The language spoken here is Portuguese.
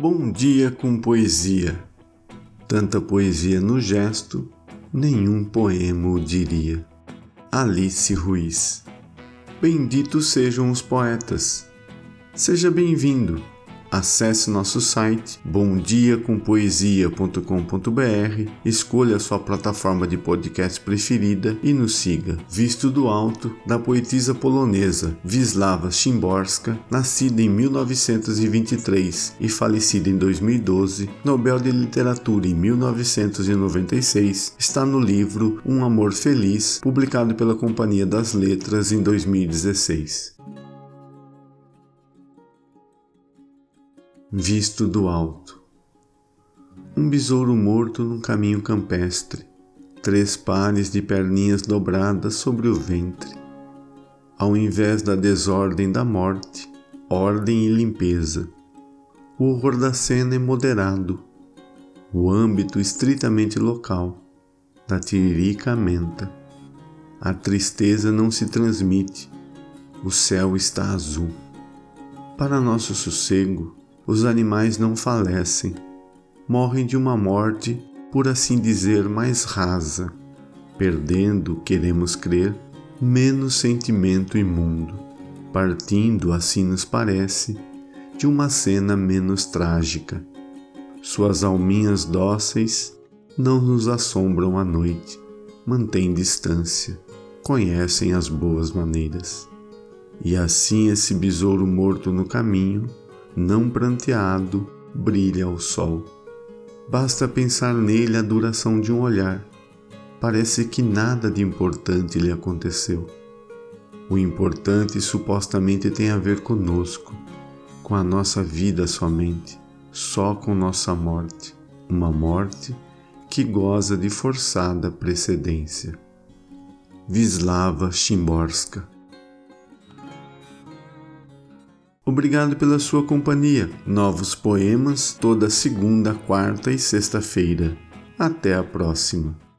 Bom dia com poesia. Tanta poesia no gesto, nenhum poema o diria. Alice Ruiz. Benditos sejam os poetas. Seja bem-vindo Acesse nosso site bomdiacompoesia.com.br, escolha sua plataforma de podcast preferida e nos siga. Visto do Alto, da poetisa polonesa Wisława Szymborska, nascida em 1923 e falecida em 2012, Nobel de Literatura em 1996, está no livro Um Amor Feliz, publicado pela Companhia das Letras em 2016. Visto do alto. Um besouro morto num caminho campestre, três pares de perninhas dobradas sobre o ventre. Ao invés da desordem da morte, ordem e limpeza. O horror da cena é moderado, o âmbito estritamente local, da tiririca menta. A tristeza não se transmite, o céu está azul. Para nosso sossego, os animais não falecem, morrem de uma morte, por assim dizer, mais rasa, perdendo, queremos crer, menos sentimento imundo, partindo, assim nos parece, de uma cena menos trágica. Suas alminhas dóceis não nos assombram à noite, mantêm distância, conhecem as boas maneiras. E assim esse besouro morto no caminho não pranteado, brilha ao sol. Basta pensar nele a duração de um olhar. Parece que nada de importante lhe aconteceu. O importante supostamente tem a ver conosco, com a nossa vida somente, só com nossa morte, uma morte que goza de forçada precedência. Vislava Chimborska Obrigado pela sua companhia. Novos poemas toda segunda, quarta e sexta-feira. Até a próxima.